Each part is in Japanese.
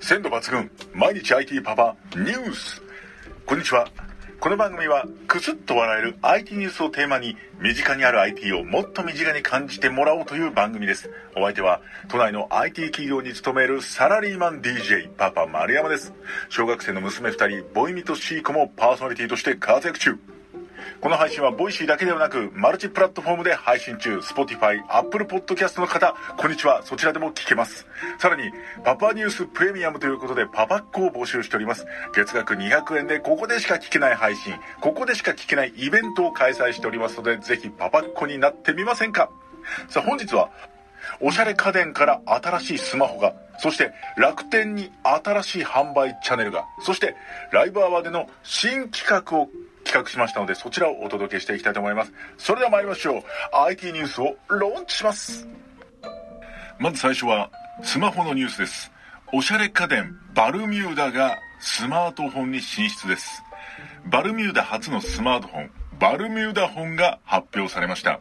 鮮度抜群。毎日 IT パパニュース。こんにちは。この番組はクスッと笑える IT ニュースをテーマに身近にある IT をもっと身近に感じてもらおうという番組です。お相手は都内の IT 企業に勤めるサラリーマン DJ パパ丸山です。小学生の娘2人ボイミとシーコもパーソナリティとして活躍中。この配信は Voicy だけではなく、マルチプラットフォームで配信中、Spotify、Apple Podcast の方、こんにちは、そちらでも聞けます。さらに、パパニュースプレミアムということで、パパッコを募集しております。月額200円で、ここでしか聞けない配信、ここでしか聞けないイベントを開催しておりますので、ぜひパパッコになってみませんかさあ、本日は、おしゃれ家電から新しいスマホが、そして楽天に新しい販売チャンネルが、そしてライブアワーでの新企画を企画しましたので、そちらをお届けしていきたいと思います。それでは参りましょう。IT ニュースをローンチします。まず最初は、スマホのニュースです。おしゃれ家電、バルミューダがスマートフォンに進出です。バルミューダ初のスマートフォン、バルミューダ本が発表されました。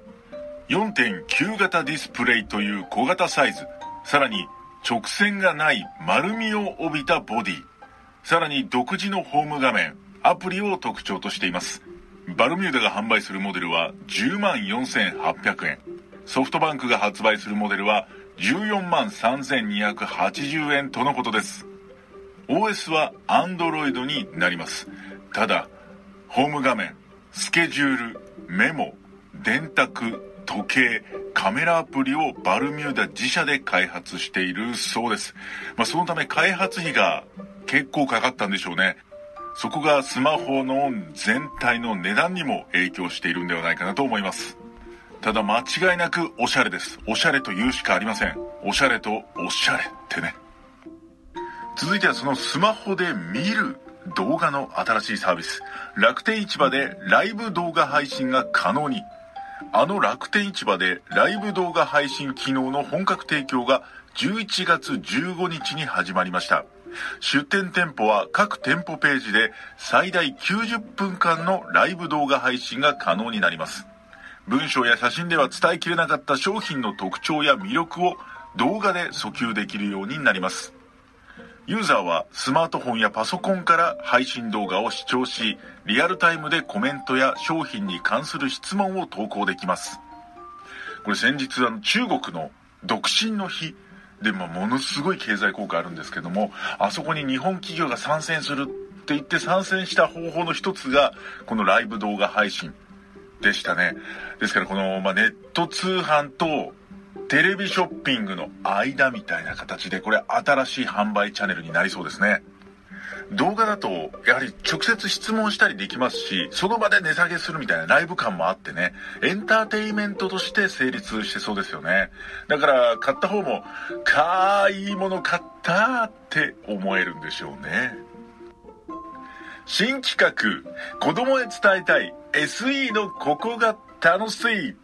4.9型ディスプレイという小型サイズ、さらに直線がない丸みを帯びたボディ、さらに独自のホーム画面、アプリを特徴としています。バルミューダが販売するモデルは10万4800円。ソフトバンクが発売するモデルは14万3280円とのことです。OS は Android になります。ただ、ホーム画面、スケジュール、メモ、電卓、時計、カメラアプリをバルミューダ自社で開発しているそうです。まあ、そのため開発費が結構かかったんでしょうね。そこがスマホの全体の値段にも影響しているんではないかなと思います。ただ間違いなくおしゃれです。おしゃれと言うしかありません。おしゃれとおしゃれってね。続いてはそのスマホで見る動画の新しいサービス。楽天市場でライブ動画配信が可能に。あの楽天市場でライブ動画配信機能の本格提供が11月15日に始まりました。出店店舗は各店舗ページで最大90分間のライブ動画配信が可能になります。文章や写真では伝えきれなかった商品の特徴や魅力を動画で訴求できるようになります。ユーザーはスマートフォンやパソコンから配信動画を視聴し、リアルタイムでコメントや商品に関する質問を投稿できます。これ先日あの中国の独身の日で、まあ、ものすごい経済効果あるんですけども、あそこに日本企業が参戦するって言って参戦した方法の一つが、このライブ動画配信でしたね。ですからこの、まあ、ネット通販とテレビショッピングの間みたいな形で、これ新しい販売チャンネルになりそうですね。動画だと、やはり直接質問したりできますし、その場で値下げするみたいなライブ感もあってね、エンターテイメントとして成立してそうですよね。だから、買った方も、かーいいもの買ったって思えるんでしょうね。新企画、子供へ伝えたい SE のここが楽しい。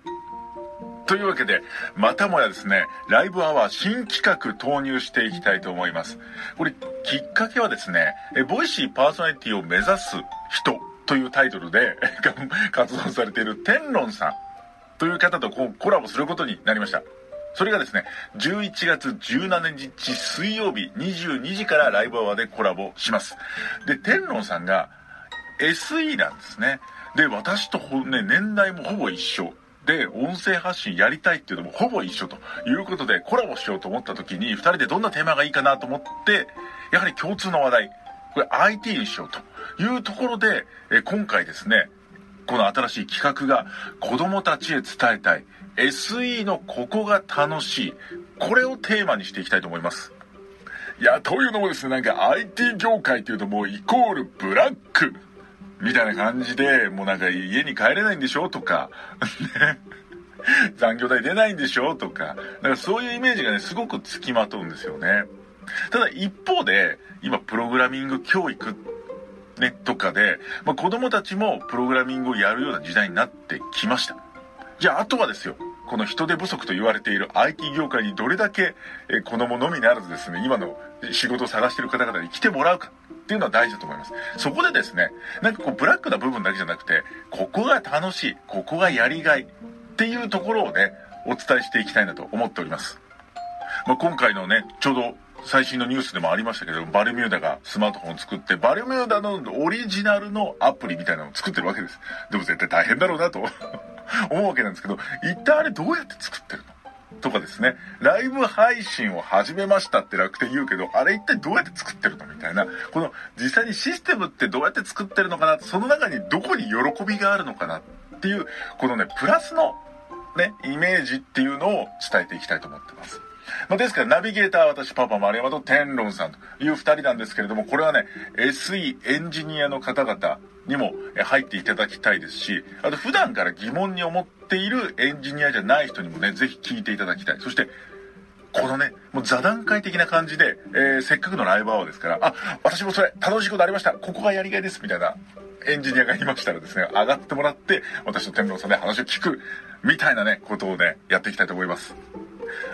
というわけで、またもやですね、ライブアワー新企画投入していきたいと思います。これ、きっかけはですね、えボイシーパーソナリティを目指す人というタイトルで 活動されている天論さんという方とコラボすることになりました。それがですね、11月17日水曜日22時からライブアワーでコラボします。で、天論さんが SE なんですね。で、私とね、年代もほぼ一緒。で、音声発信やりたいっていうのもほぼ一緒ということで、コラボしようと思った時に、二人でどんなテーマがいいかなと思って、やはり共通の話題、これ IT にしようというところで、え今回ですね、この新しい企画が子供たちへ伝えたい SE のここが楽しい。これをテーマにしていきたいと思います。いや、というのもですね、なんか IT 業界っていうともうイコールブラックみたいな感じで、もうなんか家に帰れないんでしょ？とか、ね。残業代出ないんでしょ？とか、だかそういうイメージがね、すごくつきまとうんですよね。ただ一方で、今プログラミング教育、ね、とかで、まあ、子供たちもプログラミングをやるような時代になってきました。じゃああとはですよ、この人手不足と言われている IT 業界にどれだけ、え子供のみならずですね、今の仕事を探している方々に来てもらうかっていうのは大事だと思います。そこでですね、なんかこうブラックな部分だけじゃなくて、ここが楽しい、ここがやりがいっていうところをね、お伝えしていきたいなと思っております。まあ、今回のね、ちょうど最新のニュースでもありましたけど、バルミューダがスマートフォンを作って、バルミューダのオリジナルのアプリみたいなのを作ってるわけです。でも絶対大変だろうなと思うわけなんですけど、一体あれどうやって作ってるの？とかですね、ライブ配信を始めましたって楽天言うけど、あれ一体どうやって作ってるのみたいな、この実際にシステムってどうやって作ってるのかな？その中にどこに喜びがあるのかなっていう、このね、プラスのね、イメージっていうのを伝えていきたいと思ってます。まあ、ですから、ナビゲーターは私、パパ丸山と天論さんという二人なんですけれども、これはね、SE エンジニアの方々にも入っていただきたいですし、あと普段から疑問に思っているエンジニアじゃない人にもね、ぜひ聞いていただきたい。そして、このね、もう座談会的な感じで、えー、せっかくのライブアワーですから、あ、私もそれ楽しいことありました。ここがやりがいです。みたいなエンジニアがいましたらですね、上がってもらって、私と天皇さんで話を聞く、みたいなね、ことをね、やっていきたいと思います。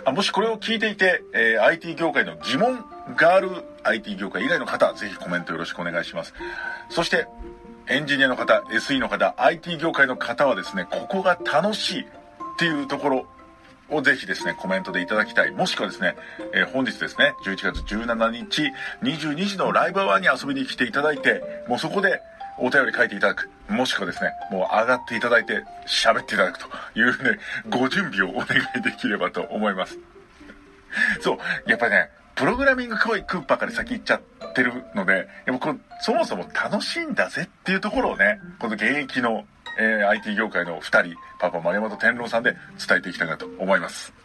あもしこれを聞いていて、えー、IT 業界の疑問がある IT 業界以外の方、ぜひコメントよろしくお願いします。そして、エンジニアの方、SE の方、IT 業界の方はですね、ここが楽しいっていうところをぜひですね、コメントでいただきたい。もしくはですね、えー、本日ですね、11月17日、22時のライブアワーに遊びに来ていただいて、もうそこでお便り書いていただく。もしくはですね、もう上がっていただいて喋っていただくというね、ご準備をお願いできればと思います。そう、やっぱりね、プログラミング教育ばかり先行っちゃってるので、やっぱこそもそも楽しいんだぜっていうところをね、この現役の、えー、IT 業界の2人、パパ丸山と天狼さんで伝えていきたいなと思います。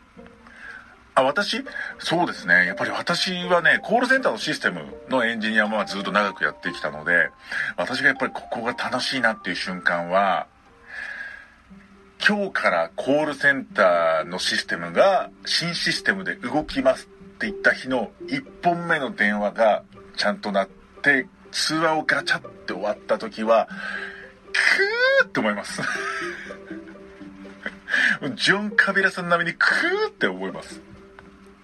あ、私？そうですね。やっぱり私はね、コールセンターのシステムのエンジニアもずっと長くやってきたので、私がやっぱりここが楽しいなっていう瞬間は、今日からコールセンターのシステムが新システムで動きますって言った日の1本目の電話がちゃんとなって、通話をガチャって終わった時は、クーって思います。ジョン・カビラさん並みにクーって思います。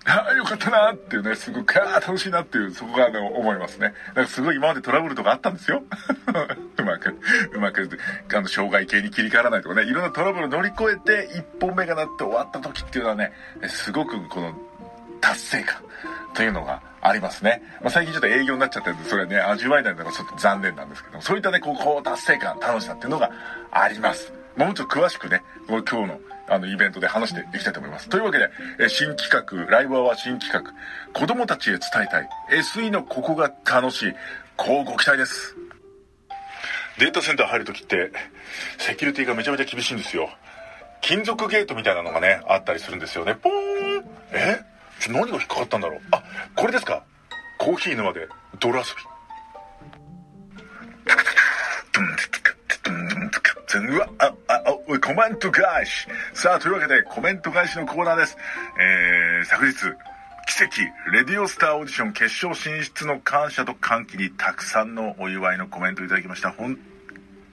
ああ、よかったなっていうね、すごく、ああ、楽しいなっていう、そこがね、思いますね。だかすごい今までトラブルとかあったんですよ。うまく、うまく、あの、障害系に切り替わらないとかね、いろんなトラブルを乗り越えて、一本目がなって終わった時っていうのはね、すごくこの、達成感というのがありますね。まあ、最近ちょっと営業になっちゃってるんで、それはね、味わえないのがちょっと残念なんですけども、そういったね、こう、こう達成感、楽しさっていうのがあります。もうちょっと詳しくね、今日のあの、イベントで話していきたいと思います。というわけで、え新企画、ライブアワー新企画、子供たちへ伝えたい、SE のここが楽しい、こうご期待です。データセンター入るときって、セキュリティがめちゃめちゃ厳しいんですよ。金属ゲートみたいなのがね、あったりするんですよね。ポーンえ？ちょ、何が引っかかったんだろうあ、これですかコーヒー沼で泥遊び。うわ、あ、コメント返し。さあ、というわけで、コメント返しのコーナーです。えー、昨日、奇跡、レディオスターオーディション決勝進出の感謝と歓喜にたくさんのお祝いのコメントいただきました。本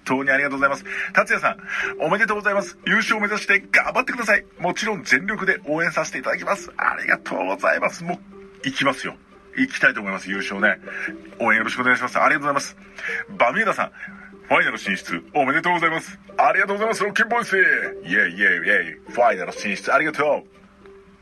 当にありがとうございます。達也さん、おめでとうございます。優勝を目指して頑張ってください。もちろん全力で応援させていただきます。ありがとうございます。もう、行きますよ。行きたいと思います、優勝ね。応援よろしくお願いします。ありがとうございます。バミューダさん、ファイナル進出、おめでとうございます。ありがとうございます、ロッキンボイス。イェイイェイイェイ。ファイナル進出、ありがとう。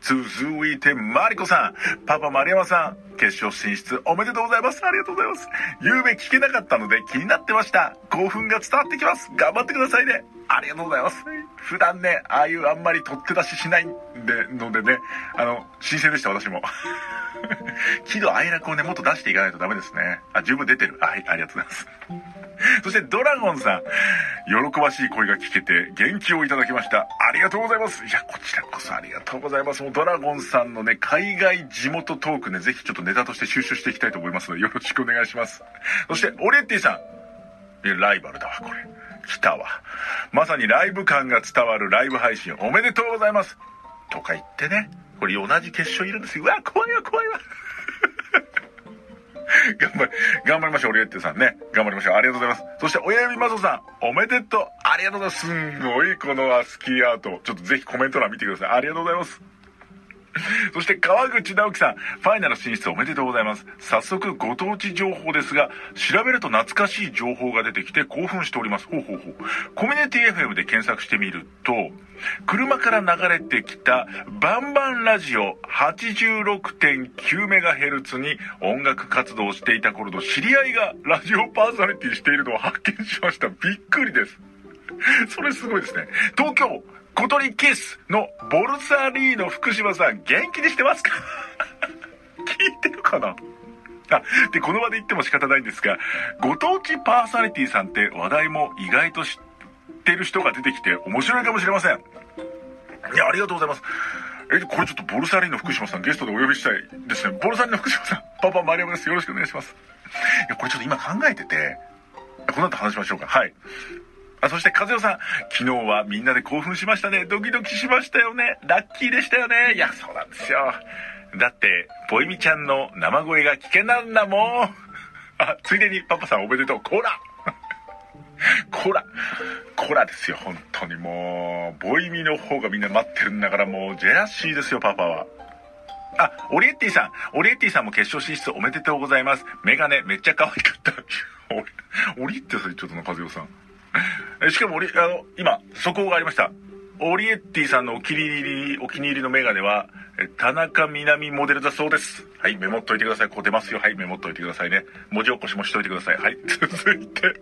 続いて、マリコさん。パパ、丸山さん。決勝進出、おめでとうございます。ありがとうございます。夕べ聞けなかったので気になってました。興奮が伝わってきます。頑張ってくださいね。ありがとうございます。普段ね、ああいうあんまり取って出ししないんで、のでね、あの、新鮮でした、私も。喜怒哀楽をね、もっと出していかないとダメですね。あ、十分出てる。はい、ありがとうございます。そしてドラゴンさん、喜ばしい声が聞けて元気をいただきました。ありがとうございます。いや、こちらこそありがとうございます。もうドラゴンさんのね、海外地元トークね、ぜひちょっとネタとして収集していきたいと思いますので、よろしくお願いします。そして、オレッティさん。ライバルだわ、これ。来たわ。まさにライブ感が伝わるライブ配信おめでとうございます。とか言ってね、これ同じ決勝いるんですよ。うわ、怖いわ、怖いわ。頑張り、頑張りましょう、オリエッティさんね。頑張りましょう。ありがとうございます。そして、親指マソさん、おめでとう。ありがとうございます。すんごい、このアスキーアート。ちょっとぜひコメント欄見てください。ありがとうございます。そして川口直樹さん、ファイナル進出おめでとうございます。早速ご当地情報ですが、調べると懐かしい情報が出てきて興奮しております。ほうほうほう。コミュニティ FM で検索してみると、車から流れてきたバンバンラジオ 86.9MHz に音楽活動をしていた頃の知り合いがラジオパーソナリティしているのを発見しました。びっくりです。それすごいですね。東京小鳥キスのボルサリーノ福島さん、元気にしてますか？聞いてるかな？あ、で、この場で言っても仕方ないんですが、ご当地パーソナリティさんって話題も意外と知ってる人が出てきて面白いかもしれません。いや、ありがとうございます。え、これちょっとボルサリーノ福島さんゲストでお呼びしたいですね。ボルサリーノ福島さん、パパマリアムです。よろしくお願いします。いや、これちょっと今考えてて、この後話しましょうか。はい。あ、そして和代さん、昨日はみんなで興奮しましたね。ドキドキしましたよね。ラッキーでしたよね。いや、そうなんですよ。だって、ぽいみちゃんの生声が聞けなんだもん。あ、ついでにパパさんおめでとう。こらこらこらですよ、本当にもう。ボイミの方がみんな待ってるんだからもう、ジェラシーですよ、パパは。あ、オリエッティさん。オリエッティさんも決勝進出おめでとうございます。メガネめっちゃ可愛かった。オリエッティさんちょっとな、和代さん。しかも、あの、今、速報がありました。オリエッティさんのお気に入り、お気に入りのメガネは、田中みな実モデルだそうです。はい、メモっといてください。こう出ますよ。はい、メモっといてくださいね。文字起こしもしといてください。はい、続いて。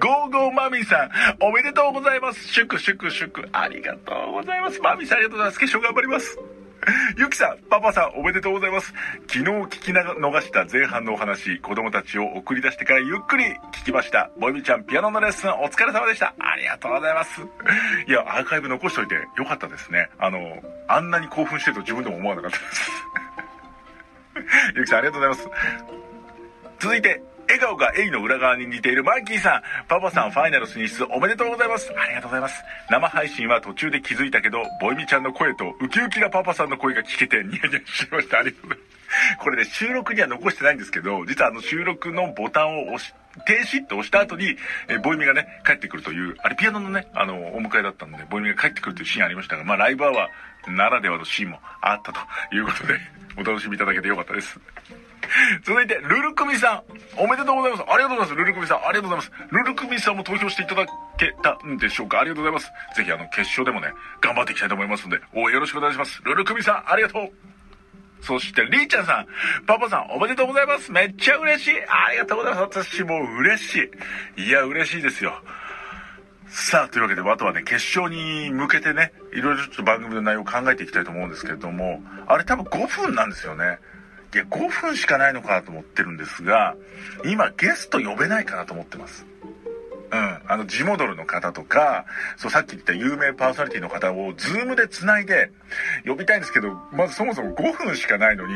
ゴーゴーマミさん、おめでとうございます。祝祝祝。ありがとうございます。マミさんありがとうございます。決勝頑張ります。ゆきさん、パパさん、おめでとうございます。昨日聞き逃した前半のお話、子供たちを送り出してからゆっくり聞きました。ボイミちゃん、ピアノのレッスンお疲れ様でした。ありがとうございます。いや、アーカイブ残しといてよかったですね。あの、あんなに興奮してると自分でも思わなかったです。ゆきさん、ありがとうございます。続いて、笑顔がエイの裏側に似ているマッキーさん。パパさんファイナル進出おめでとうございます。ありがとうございます。生配信は途中で気づいたけど、ボイミちゃんの声とウキウキなパパさんの声が聞けてニヤニヤしました。ありがとうございます。これね、収録には残してないんですけど、実はあの収録のボタンを押し、停止って押した後に、えボイミがね、帰ってくるという、あれピアノのね、あの、お迎えだったので、ボイミが帰ってくるというシーンありましたが、まあライブアワーならではのシーンもあったということで、お楽しみいただけてよかったです。続いて、ルルクミさん。おめでとうございます。ありがとうございます。ルルクミさん。ありがとうございます。ルルクミさんも投票していただけたんでしょうか？ありがとうございます。ぜひ、あの、決勝でもね、頑張っていきたいと思いますので、応援よろしくお願いします。ルルクミさん、ありがとう。そして、リーちゃんさん。パパさん、おめでとうございます。めっちゃ嬉しい。ありがとうございます。私も嬉しい。いや、嬉しいですよ。さあ、というわけで、あとはね、決勝に向けてね、いろいろちょっと番組の内容を考えていきたいと思うんですけれども、あれ多分5分なんですよね。いや、5分しかないのかなと思ってるんですが、今ゲスト呼べないかなと思ってます。うん。あの、ジモドルの方とか、そう、さっき言った有名パーソナリティの方を、ズームで繋いで、呼びたいんですけど、まずそもそも5分しかないのに、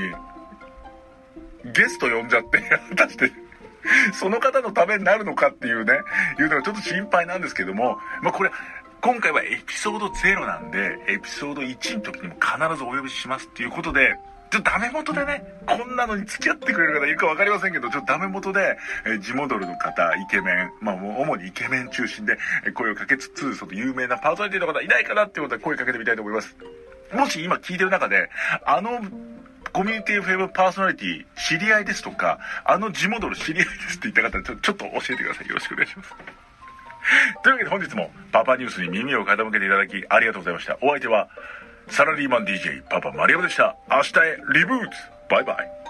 ゲスト呼んじゃって、果たして、その方のためになるのかっていうね、いうのがちょっと心配なんですけども、まあ、これ、今回はエピソード0なんで、エピソード1の時にも必ずお呼びしますっていうことで、ちょっとダメ元でね、こんなのに付き合ってくれる方いるか分かりませんけど、ちょっとダメ元で、えー、ジモドルの方、イケメン、まあ主にイケメン中心で、え、声をかけつつ、その有名なパーソナリティの方いないかなっていうことで声かけてみたいと思います。もし今聞いてる中で、あの、コミュニティ FM パーソナリティ知り合いですとか、あのジモドル知り合いですって言った方ちょ、ちょっと教えてください。よろしくお願いします。というわけで本日もパパニュースに耳を傾けていただきありがとうございました。お相手は、サラリーマン DJ パパマリアムでした。明日へリブーツバイバイ。